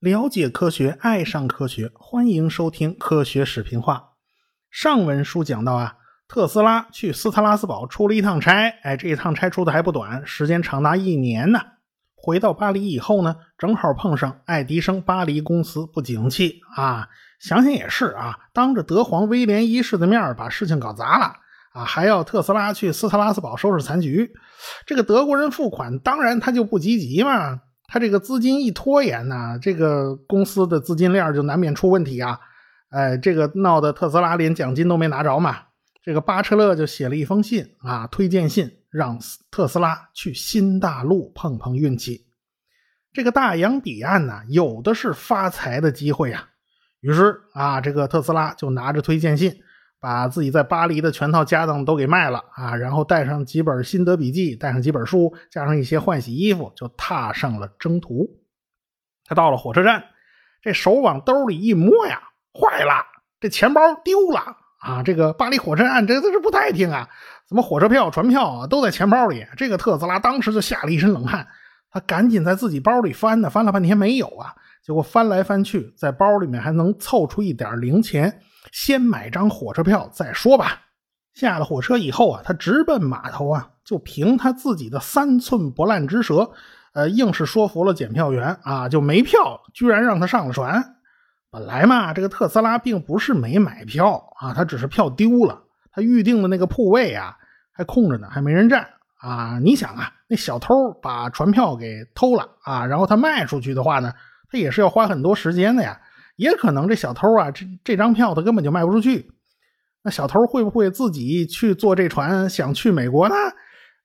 了解科学，爱上科学，欢迎收听科学视频化。上文书讲到啊，特斯拉去斯特拉斯堡出了一趟差，哎，这一趟差出的还不短，时间长达一年呢。回到巴黎以后呢，正好碰上爱迪生巴黎公司不景气啊。想想也是啊，当着德皇威廉一世的面把事情搞砸了啊，还要特斯拉去斯特拉斯堡收拾残局。这个德国人付款，当然他就不积极嘛。他这个资金一拖延呢，这个公司的资金链就难免出问题啊！哎，这个闹得特斯拉连奖金都没拿着嘛。这个巴车勒就写了一封信啊，推荐信，让特斯拉去新大陆碰碰运气。这个大洋彼岸呢，有的是发财的机会呀。于是啊，这个特斯拉就拿着推荐信。把自己在巴黎的全套家当都给卖了啊，然后带上几本心得笔记，带上几本书，加上一些换洗衣服，就踏上了征途。他到了火车站，这手往兜里一摸呀，坏了，这钱包丢了啊！这个巴黎火车站这这是不太平啊，怎么火车票、船票啊都在钱包里？这个特斯拉当时就吓了一身冷汗，他赶紧在自己包里翻呢，翻了半天没有啊，结果翻来翻去，在包里面还能凑出一点零钱。先买张火车票再说吧。下了火车以后啊，他直奔码头啊，就凭他自己的三寸不烂之舌，呃，硬是说服了检票员啊，就没票，居然让他上了船。本来嘛，这个特斯拉并不是没买票啊，他只是票丢了，他预定的那个铺位啊还空着呢，还没人占啊。你想啊，那小偷把船票给偷了啊，然后他卖出去的话呢，他也是要花很多时间的呀。也可能这小偷啊，这这张票他根本就卖不出去。那小偷会不会自己去坐这船想去美国呢？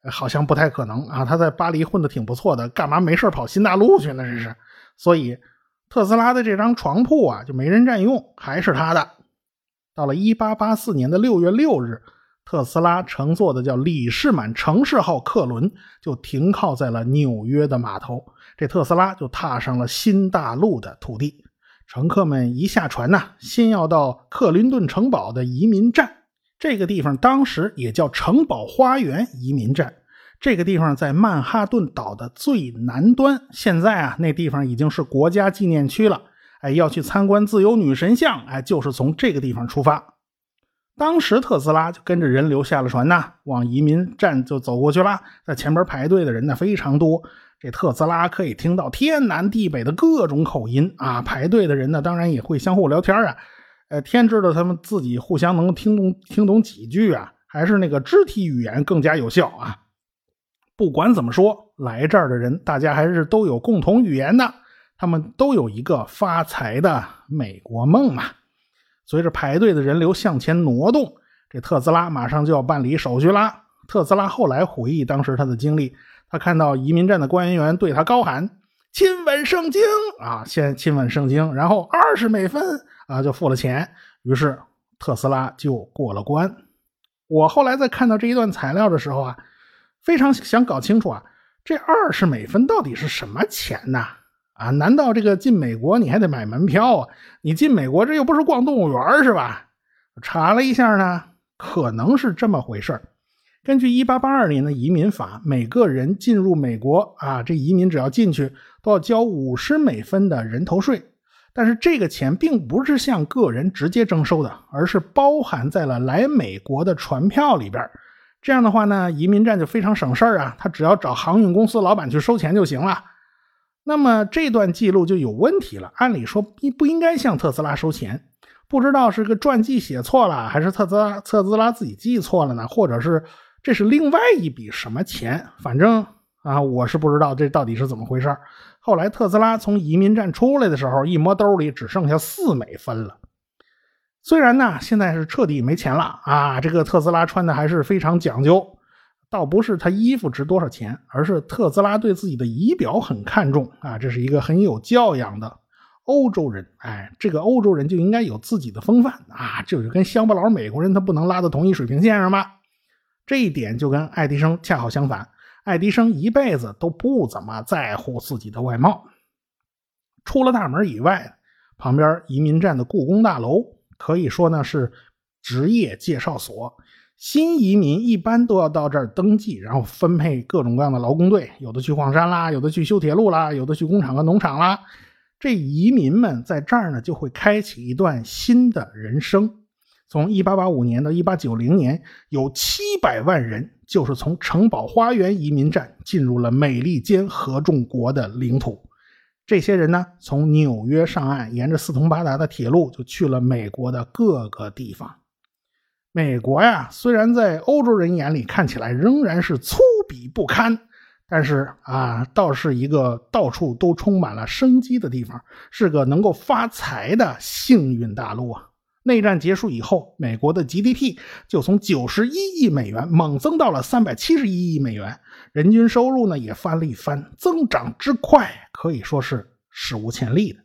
好像不太可能啊。他在巴黎混的挺不错的，干嘛没事跑新大陆去呢？这是。所以特斯拉的这张床铺啊，就没人占用，还是他的。到了1884年的6月6日，特斯拉乘坐的叫李士满城市号客轮就停靠在了纽约的码头，这特斯拉就踏上了新大陆的土地。乘客们一下船呐，先要到克林顿城堡的移民站。这个地方当时也叫城堡花园移民站。这个地方在曼哈顿岛的最南端。现在啊，那地方已经是国家纪念区了。哎，要去参观自由女神像，哎，就是从这个地方出发。当时特斯拉就跟着人流下了船呐，往移民站就走过去了。在前边排队的人呢非常多。这特斯拉可以听到天南地北的各种口音啊！排队的人呢，当然也会相互聊天啊。呃，天知道他们自己互相能听懂听懂几句啊，还是那个肢体语言更加有效啊。不管怎么说，来这儿的人大家还是都有共同语言的，他们都有一个发财的美国梦嘛。随着排队的人流向前挪动，这特斯拉马上就要办理手续啦。特斯拉后来回忆当时他的经历。他看到移民站的官员对他高喊：“亲吻圣经啊！”先亲吻圣经，然后二十美分啊，就付了钱。于是特斯拉就过了关。我后来在看到这一段材料的时候啊，非常想搞清楚啊，这二十美分到底是什么钱呢？啊难道这个进美国你还得买门票啊？你进美国这又不是逛动物园是吧？查了一下呢，可能是这么回事根据1882年的移民法，每个人进入美国啊，这移民只要进去都要交五十美分的人头税。但是这个钱并不是向个人直接征收的，而是包含在了来美国的船票里边。这样的话呢，移民站就非常省事儿啊，他只要找航运公司老板去收钱就行了。那么这段记录就有问题了，按理说不不应该向特斯拉收钱，不知道是个传记写错了，还是特斯拉特斯拉自己记错了呢？或者是？这是另外一笔什么钱？反正啊，我是不知道这到底是怎么回事。后来特斯拉从移民站出来的时候，一摸兜里只剩下四美分了。虽然呢，现在是彻底没钱了啊，这个特斯拉穿的还是非常讲究。倒不是他衣服值多少钱，而是特斯拉对自己的仪表很看重啊。这是一个很有教养的欧洲人，哎，这个欧洲人就应该有自己的风范啊，就是跟乡巴佬美国人他不能拉到同一水平线上吗？这一点就跟爱迪生恰好相反，爱迪生一辈子都不怎么在乎自己的外貌。出了大门以外，旁边移民站的故宫大楼可以说呢是职业介绍所，新移民一般都要到这儿登记，然后分配各种各样的劳工队，有的去矿山啦，有的去修铁路啦，有的去工厂和农场啦。这移民们在这儿呢，就会开启一段新的人生。从1885年到1890年，有700万人就是从城堡花园移民站进入了美利坚合众国的领土。这些人呢，从纽约上岸，沿着四通八达的铁路就去了美国的各个地方。美国呀，虽然在欧洲人眼里看起来仍然是粗鄙不堪，但是啊，倒是一个到处都充满了生机的地方，是个能够发财的幸运大陆啊！内战结束以后，美国的 GDP 就从九十一亿美元猛增到了三百七十一亿美元。人均收入呢也翻了一番，增长之快可以说是史无前例的。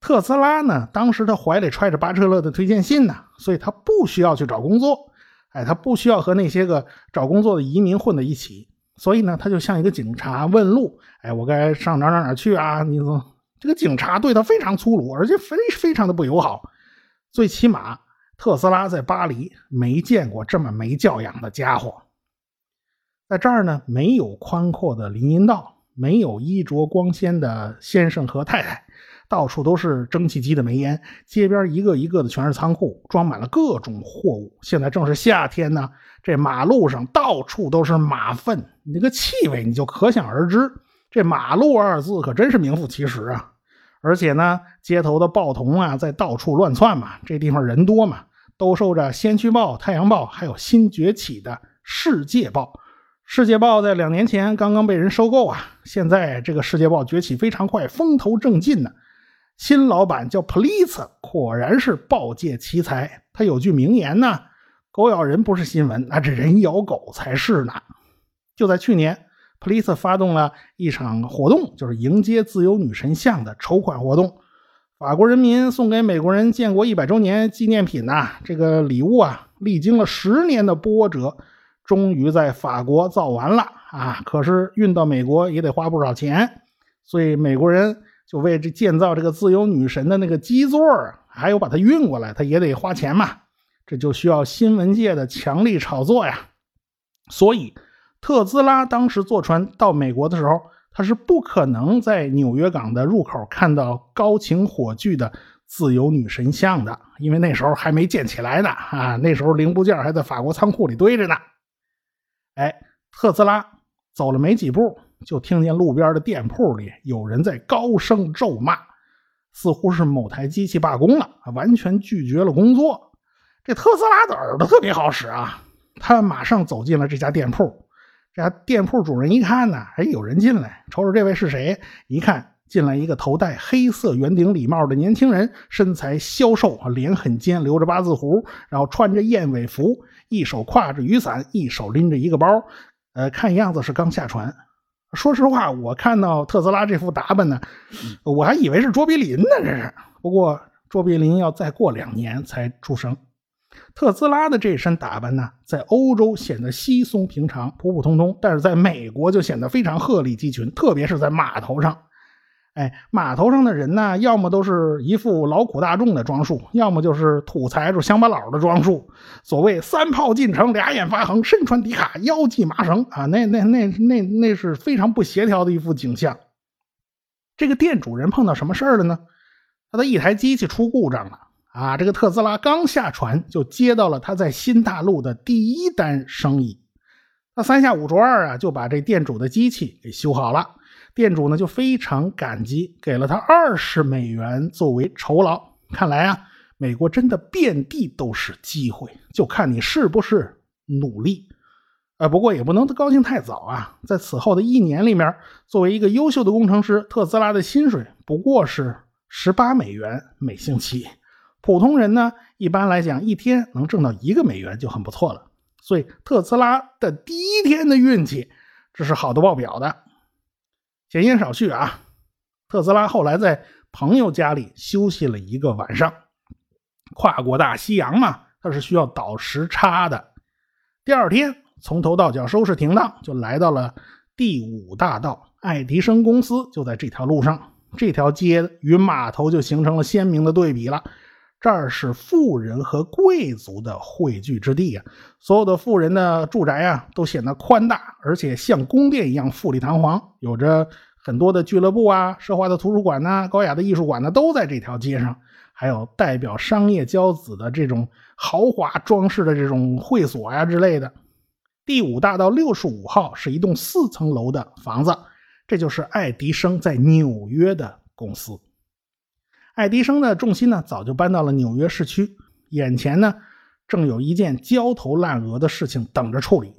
特斯拉呢，当时他怀里揣着巴彻勒的推荐信呢，所以他不需要去找工作，哎，他不需要和那些个找工作的移民混在一起，所以呢，他就像一个警察问路，哎，我该上哪哪哪去啊？你说这个警察对他非常粗鲁，而且非非常的不友好。最起码特斯拉在巴黎没见过这么没教养的家伙。在这儿呢，没有宽阔的林荫道，没有衣着光鲜的先生和太太，到处都是蒸汽机的煤烟，街边一个一个的全是仓库，装满了各种货物。现在正是夏天呢，这马路上到处都是马粪，你那个气味你就可想而知。这“马路”二字可真是名副其实啊！而且呢，街头的报童啊，在到处乱窜嘛，这地方人多嘛，都受着《先驱报》《太阳报》还有新崛起的《世界报》。《世界报》在两年前刚刚被人收购啊，现在这个《世界报》崛起非常快，风头正劲呢。新老板叫普利策，果然是报界奇才。他有句名言呢：“狗咬人不是新闻，那这人咬狗才是呢。”就在去年，普利策发动了一场活动，就是迎接自由女神像的筹款活动。法国人民送给美国人建国一百周年纪念品呐，这个礼物啊，历经了十年的波折。终于在法国造完了啊！可是运到美国也得花不少钱，所以美国人就为这建造这个自由女神的那个基座，还有把它运过来，他也得花钱嘛。这就需要新闻界的强力炒作呀。所以特斯拉当时坐船到美国的时候，他是不可能在纽约港的入口看到高擎火炬的自由女神像的，因为那时候还没建起来呢啊！那时候零部件还在法国仓库里堆着呢。哎，特斯拉走了没几步，就听见路边的店铺里有人在高声咒骂，似乎是某台机器罢工了，完全拒绝了工作。这特斯拉的耳朵特别好使啊，他马上走进了这家店铺。这家店铺主人一看呢，哎，有人进来，瞅瞅这位是谁？一看进来一个头戴黑色圆顶礼帽的年轻人，身材消瘦，脸很尖，留着八字胡，然后穿着燕尾服。一手挎着雨伞，一手拎着一个包，呃，看样子是刚下船。说实话，我看到特斯拉这副打扮呢，我还以为是卓别林呢。这是，不过卓别林要再过两年才出生。特斯拉的这身打扮呢，在欧洲显得稀松平常、普普通通，但是在美国就显得非常鹤立鸡群，特别是在码头上。哎，码头上的人呢，要么都是一副劳苦大众的装束，要么就是土财主乡巴佬的装束。所谓三炮进城，俩眼发横，身穿迪卡，腰系麻绳啊，那那那那那是非常不协调的一幅景象。这个店主人碰到什么事儿了呢？他的一台机器出故障了啊！这个特斯拉刚下船就接到了他在新大陆的第一单生意，他三下五除二啊就把这店主的机器给修好了。店主呢就非常感激，给了他二十美元作为酬劳。看来啊，美国真的遍地都是机会，就看你是不是努力。呃，不过也不能高兴太早啊。在此后的一年里面，作为一个优秀的工程师，特斯拉的薪水不过是十八美元每星期。普通人呢，一般来讲一天能挣到一个美元就很不错了。所以特斯拉的第一天的运气，这是好的爆表的。闲言少叙啊，特斯拉后来在朋友家里休息了一个晚上。跨过大西洋嘛，他是需要倒时差的。第二天从头到脚收拾停当，就来到了第五大道，爱迪生公司就在这条路上。这条街与码头就形成了鲜明的对比了。这儿是富人和贵族的汇聚之地啊！所有的富人的住宅啊，都显得宽大，而且像宫殿一样富丽堂皇，有着很多的俱乐部啊、奢华的图书馆呐、高雅的艺术馆呢，都在这条街上。还有代表商业骄子的这种豪华装饰的这种会所呀之类的。第五大道六十五号是一栋四层楼的房子，这就是爱迪生在纽约的公司。爱迪生的重心呢，早就搬到了纽约市区。眼前呢，正有一件焦头烂额的事情等着处理。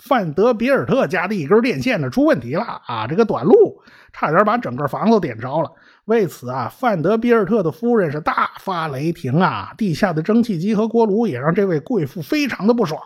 范德比尔特家的一根电线呢出问题了啊！这个短路差点把整个房子点着了。为此啊，范德比尔特的夫人是大发雷霆啊！地下的蒸汽机和锅炉也让这位贵妇非常的不爽。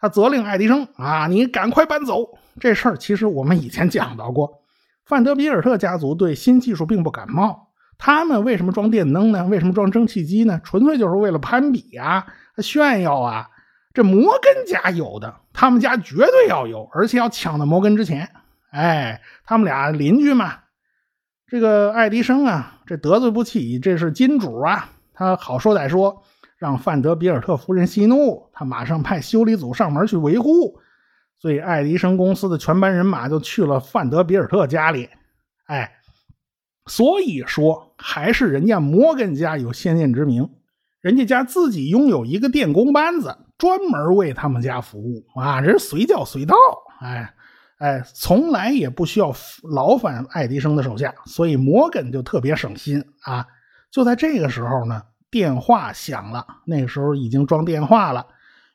他责令爱迪生啊，你赶快搬走。这事儿其实我们以前讲到过。范德比尔特家族对新技术并不感冒。他们为什么装电灯呢？为什么装蒸汽机呢？纯粹就是为了攀比啊，炫耀啊！这摩根家有的，他们家绝对要有，而且要抢到摩根之前。哎，他们俩邻居嘛。这个爱迪生啊，这得罪不起，这是金主啊。他好说歹说，让范德比尔特夫人息怒，他马上派修理组上门去维护。所以，爱迪生公司的全班人马就去了范德比尔特家里。哎。所以说，还是人家摩根家有先见之明，人家家自己拥有一个电工班子，专门为他们家服务啊，人随叫随到，哎哎，从来也不需要劳烦爱迪生的手下，所以摩根就特别省心啊。就在这个时候呢，电话响了，那个时候已经装电话了，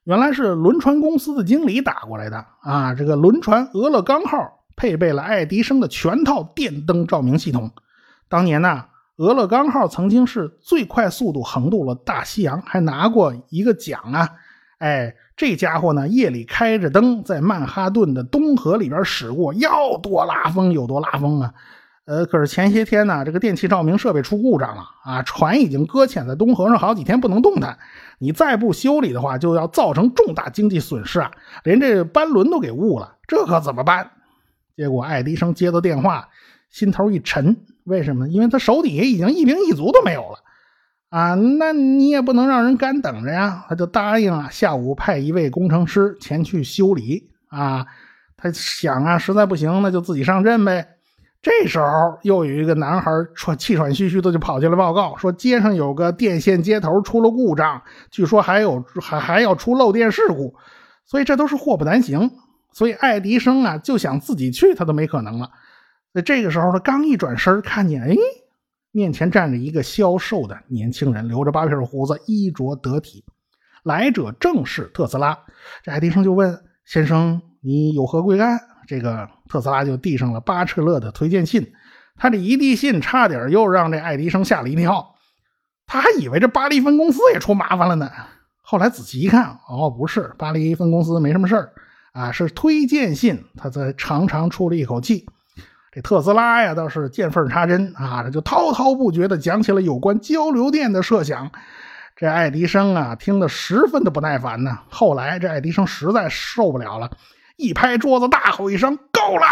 原来是轮船公司的经理打过来的啊。这个轮船俄勒冈号配备了爱迪生的全套电灯照明系统。当年呢，俄勒冈号曾经是最快速度横渡了大西洋，还拿过一个奖啊！哎，这家伙呢，夜里开着灯在曼哈顿的东河里边驶过，要多拉风有多拉风啊！呃，可是前些天呢，这个电气照明设备出故障了啊，船已经搁浅在东河上好几天不能动弹，你再不修理的话，就要造成重大经济损失啊！连这班轮都给误了，这可怎么办？结果爱迪生接到电话，心头一沉。为什么？因为他手底下已经一兵一卒都没有了，啊，那你也不能让人干等着呀。他就答应了，下午派一位工程师前去修理。啊，他想啊，实在不行，那就自己上阵呗。这时候，又有一个男孩喘气喘吁吁的就跑进来报告，说街上有个电线接头出了故障，据说还有还还要出漏电事故，所以这都是祸不单行。所以爱迪生啊，就想自己去，他都没可能了。在这个时候，他刚一转身，看见哎，面前站着一个消瘦的年轻人，留着八撇胡子，衣着得体。来者正是特斯拉。这爱迪生就问先生：“你有何贵干？”这个特斯拉就递上了巴彻勒的推荐信。他这一递信，差点又让这爱迪生吓了一跳。他还以为这巴黎分公司也出麻烦了呢。后来仔细一看，哦，不是，巴黎分公司没什么事儿啊，是推荐信。他才长长出了一口气。这特斯拉呀，倒是见缝插针啊，这就滔滔不绝地讲起了有关交流电的设想。这爱迪生啊，听得十分的不耐烦呢。后来这爱迪生实在受不了了，一拍桌子，大吼一声：“够了！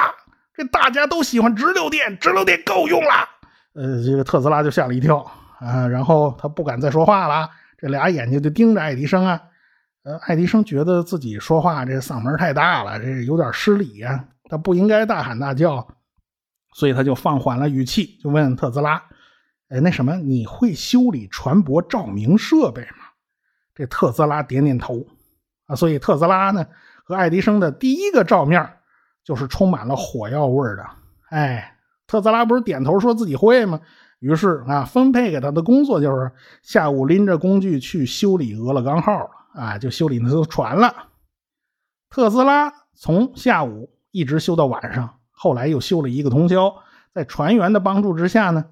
这大家都喜欢直流电，直流电够用了。”呃，这个特斯拉就吓了一跳啊，然后他不敢再说话了，这俩眼睛就盯着爱迪生啊。呃，爱迪生觉得自己说话这嗓门太大了，这有点失礼呀，他不应该大喊大叫。所以他就放缓了语气，就问特斯拉：“哎，那什么，你会修理船舶照明设备吗？”这特斯拉点点头。啊，所以特斯拉呢和爱迪生的第一个照面就是充满了火药味的。哎，特斯拉不是点头说自己会吗？于是啊，分配给他的工作就是下午拎着工具去修理俄勒冈号了啊，就修理那艘船了。特斯拉从下午一直修到晚上。后来又修了一个通宵，在船员的帮助之下呢，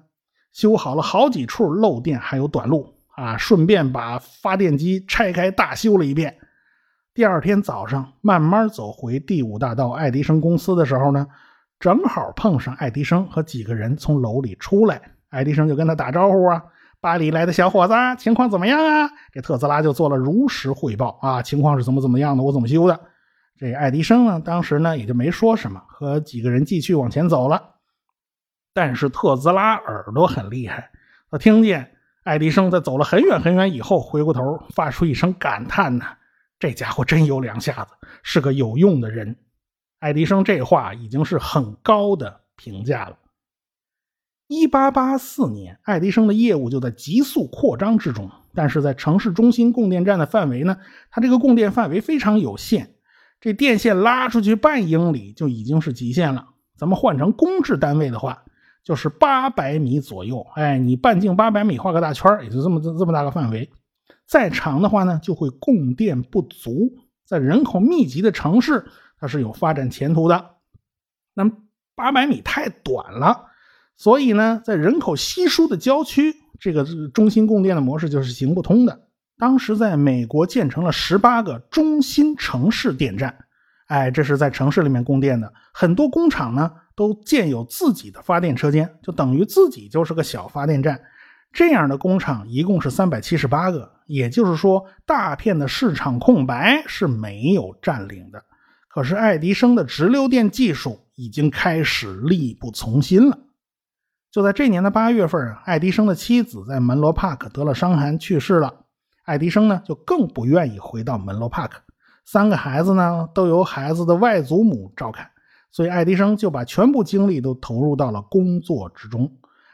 修好了好几处漏电还有短路啊，顺便把发电机拆开大修了一遍。第二天早上慢慢走回第五大道爱迪生公司的时候呢，正好碰上爱迪生和几个人从楼里出来，爱迪生就跟他打招呼啊：“巴黎来的小伙子，情况怎么样啊？”这特斯拉就做了如实汇报啊，情况是怎么怎么样的，我怎么修的。这爱迪生呢，当时呢也就没说什么，和几个人继续往前走了。但是特斯拉耳朵很厉害，他听见爱迪生在走了很远很远以后，回过头发出一声感叹：“呢，这家伙真有两下子，是个有用的人。”爱迪生这话已经是很高的评价了。一八八四年，爱迪生的业务就在急速扩张之中，但是在城市中心供电站的范围呢，它这个供电范围非常有限，这电线拉出去半英里就已经是极限了。咱们换成公制单位的话。就是八百米左右，哎，你半径八百米画个大圈也就这么这这么大个范围。再长的话呢，就会供电不足。在人口密集的城市，它是有发展前途的。那么八百米太短了，所以呢，在人口稀疏的郊区，这个中心供电的模式就是行不通的。当时在美国建成了十八个中心城市电站，哎，这是在城市里面供电的。很多工厂呢。都建有自己的发电车间，就等于自己就是个小发电站。这样的工厂一共是三百七十八个，也就是说，大片的市场空白是没有占领的。可是爱迪生的直流电技术已经开始力不从心了。就在这年的八月份，爱迪生的妻子在门罗帕克得了伤寒去世了。爱迪生呢，就更不愿意回到门罗帕克。三个孩子呢，都由孩子的外祖母照看。所以，爱迪生就把全部精力都投入到了工作之中。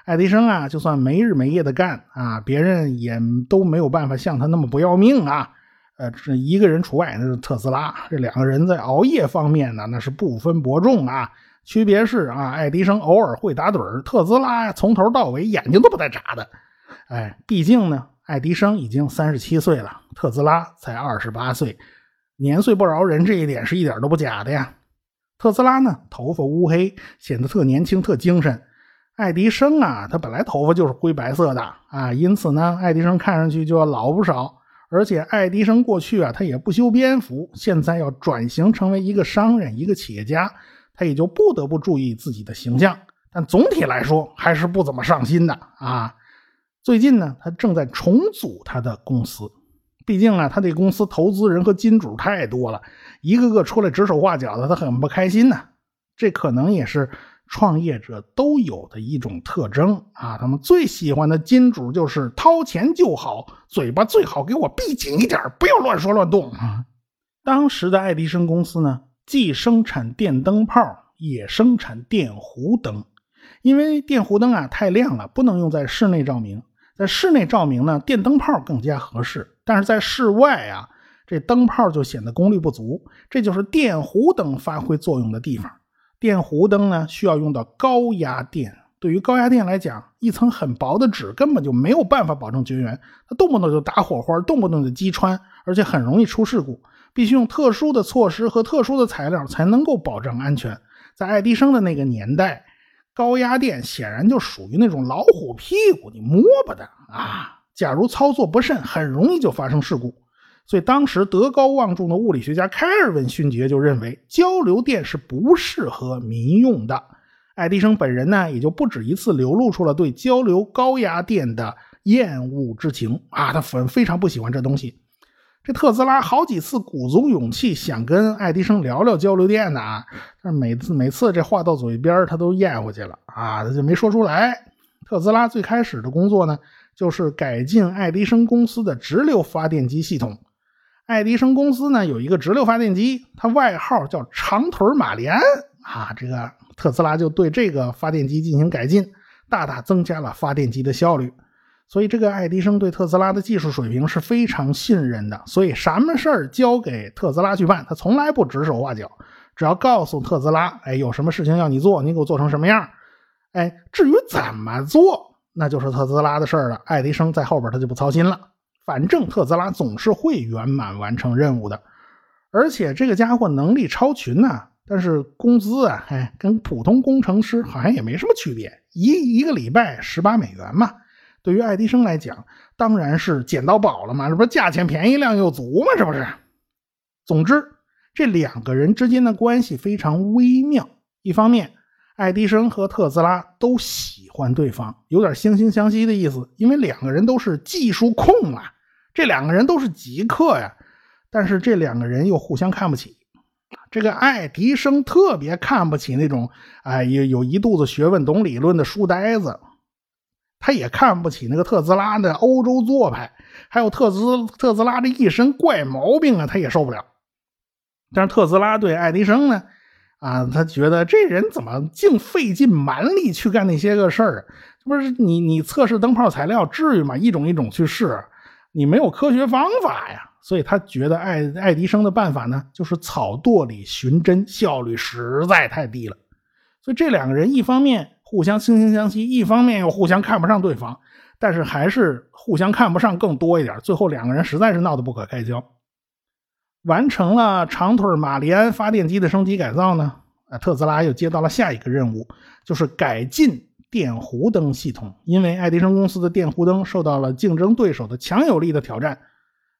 爱迪生啊，就算没日没夜的干啊，别人也都没有办法像他那么不要命啊。呃，这一个人除外，那是特斯拉。这两个人在熬夜方面呢，那是不分伯仲啊。区别是啊，爱迪生偶尔会打盹特斯拉从头到尾眼睛都不带眨的。哎，毕竟呢，爱迪生已经三十七岁了，特斯拉才二十八岁，年岁不饶人，这一点是一点都不假的呀。特斯拉呢，头发乌黑，显得特年轻、特精神。爱迪生啊，他本来头发就是灰白色的啊，因此呢，爱迪生看上去就要老不少。而且，爱迪生过去啊，他也不修边幅，现在要转型成为一个商人、一个企业家，他也就不得不注意自己的形象。但总体来说，还是不怎么上心的啊。最近呢，他正在重组他的公司。毕竟啊，他这公司投资人和金主太多了，一个个出来指手画脚的，他很不开心呐。这可能也是创业者都有的一种特征啊。他们最喜欢的金主就是掏钱就好，嘴巴最好给我闭紧一点，不要乱说乱动啊。当时的爱迪生公司呢，既生产电灯泡，也生产电弧灯，因为电弧灯啊太亮了，不能用在室内照明。在室内照明呢，电灯泡更加合适。但是在室外啊，这灯泡就显得功率不足。这就是电弧灯发挥作用的地方。电弧灯呢，需要用到高压电。对于高压电来讲，一层很薄的纸根本就没有办法保证绝缘，它动不动就打火花，动不动就击穿，而且很容易出事故。必须用特殊的措施和特殊的材料才能够保证安全。在爱迪生的那个年代。高压电显然就属于那种老虎屁股，你摸不得啊！假如操作不慎，很容易就发生事故。所以当时德高望重的物理学家开尔文勋爵就认为交流电是不适合民用的。爱迪生本人呢，也就不止一次流露出了对交流高压电的厌恶之情啊，他非非常不喜欢这东西。这特斯拉好几次鼓足勇气想跟爱迪生聊聊交流电呢，但是每次每次这话到嘴边他都咽回去了啊，他就没说出来。特斯拉最开始的工作呢，就是改进爱迪生公司的直流发电机系统。爱迪生公司呢有一个直流发电机，它外号叫长腿马莲啊，这个特斯拉就对这个发电机进行改进，大大增加了发电机的效率。所以，这个爱迪生对特斯拉的技术水平是非常信任的。所以，什么事儿交给特斯拉去办，他从来不指手画脚，只要告诉特斯拉，哎，有什么事情要你做，你给我做成什么样，哎，至于怎么做，那就是特斯拉的事儿了。爱迪生在后边他就不操心了，反正特斯拉总是会圆满完成任务的。而且，这个家伙能力超群呐，但是工资啊，哎，跟普通工程师好像也没什么区别，一一个礼拜十八美元嘛。对于爱迪生来讲，当然是捡到宝了嘛，这不是价钱便宜量又足吗？这不是。总之，这两个人之间的关系非常微妙。一方面，爱迪生和特斯拉都喜欢对方，有点惺惺相惜的意思，因为两个人都是技术控啊，这两个人都是极客呀。但是这两个人又互相看不起。这个爱迪生特别看不起那种哎有有一肚子学问、懂理论的书呆子。他也看不起那个特斯拉的欧洲做派，还有特斯特斯拉这一身怪毛病啊，他也受不了。但是特斯拉对爱迪生呢，啊，他觉得这人怎么净费尽蛮力去干那些个事儿？不是你你测试灯泡材料至于吗？一种一种去试，你没有科学方法呀。所以他觉得爱爱迪生的办法呢，就是草垛里寻针，效率实在太低了。所以这两个人一方面。互相惺惺相惜，一方面又互相看不上对方，但是还是互相看不上更多一点。最后两个人实在是闹得不可开交。完成了长腿马里安发电机的升级改造呢，啊，特斯拉又接到了下一个任务，就是改进电弧灯系统。因为爱迪生公司的电弧灯受到了竞争对手的强有力的挑战，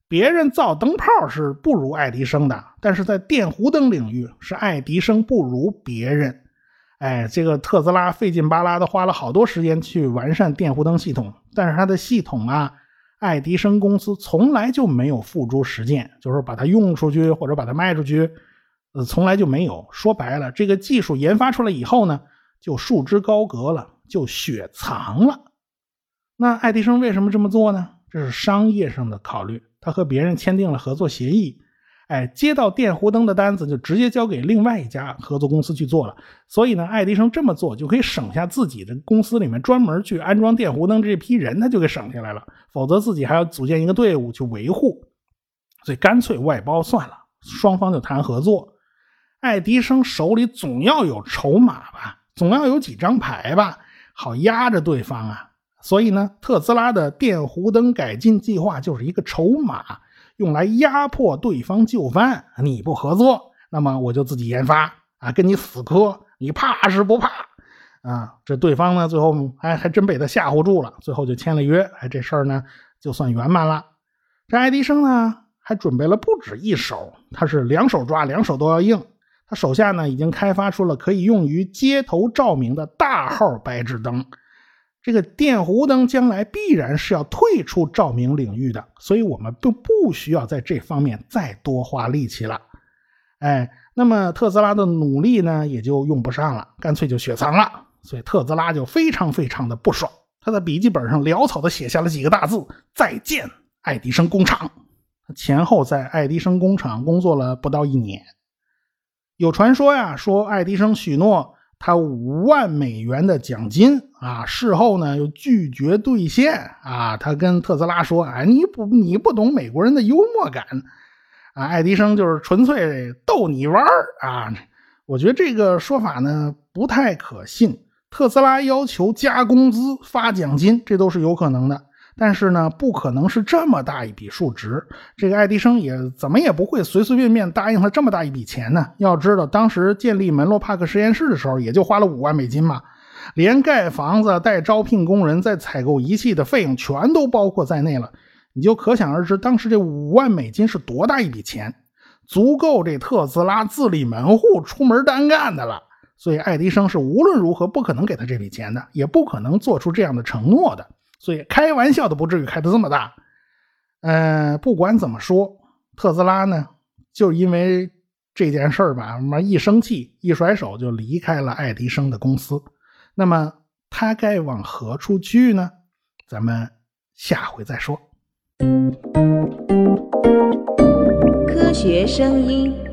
别人造灯泡是不如爱迪生的，但是在电弧灯领域是爱迪生不如别人。哎，这个特斯拉费劲巴拉的花了好多时间去完善电弧灯系统，但是它的系统啊，爱迪生公司从来就没有付诸实践，就是把它用出去或者把它卖出去，呃，从来就没有。说白了，这个技术研发出来以后呢，就束之高阁了，就雪藏了。那爱迪生为什么这么做呢？这是商业上的考虑，他和别人签订了合作协议。哎，接到电弧灯的单子就直接交给另外一家合作公司去做了。所以呢，爱迪生这么做就可以省下自己的公司里面专门去安装电弧灯这批人，他就给省下来了。否则自己还要组建一个队伍去维护，所以干脆外包算了。双方就谈合作。爱迪生手里总要有筹码吧，总要有几张牌吧，好压着对方啊。所以呢，特斯拉的电弧灯改进计划就是一个筹码。用来压迫对方就范，你不合作，那么我就自己研发啊，跟你死磕，你怕是不怕啊？这对方呢，最后哎还真被他吓唬住了，最后就签了约，哎，这事儿呢就算圆满了。这爱迪生呢还准备了不止一手，他是两手抓，两手都要硬。他手下呢已经开发出了可以用于街头照明的大号白炽灯。这个电弧灯将来必然是要退出照明领域的，所以我们就不需要在这方面再多花力气了。哎，那么特斯拉的努力呢，也就用不上了，干脆就雪藏了。所以特斯拉就非常非常的不爽，他在笔记本上潦草的写下了几个大字：“再见，爱迪生工厂。”前后在爱迪生工厂工作了不到一年。有传说呀，说爱迪生许诺。他五万美元的奖金啊，事后呢又拒绝兑现啊。他跟特斯拉说：“啊，你不你不懂美国人的幽默感啊。”爱迪生就是纯粹逗你玩啊。我觉得这个说法呢不太可信。特斯拉要求加工资、发奖金，这都是有可能的。但是呢，不可能是这么大一笔数值。这个爱迪生也怎么也不会随随便便答应他这么大一笔钱呢？要知道，当时建立门罗帕克实验室的时候，也就花了五万美金嘛，连盖房子、带招聘工人、再采购仪器的费用全都包括在内了。你就可想而知，当时这五万美金是多大一笔钱，足够这特斯拉自立门户、出门单干的了。所以，爱迪生是无论如何不可能给他这笔钱的，也不可能做出这样的承诺的。所以开玩笑都不至于开的这么大，嗯，不管怎么说，特斯拉呢，就因为这件事儿吧，妈一生气，一甩手就离开了爱迪生的公司。那么他该往何处去呢？咱们下回再说。科学声音。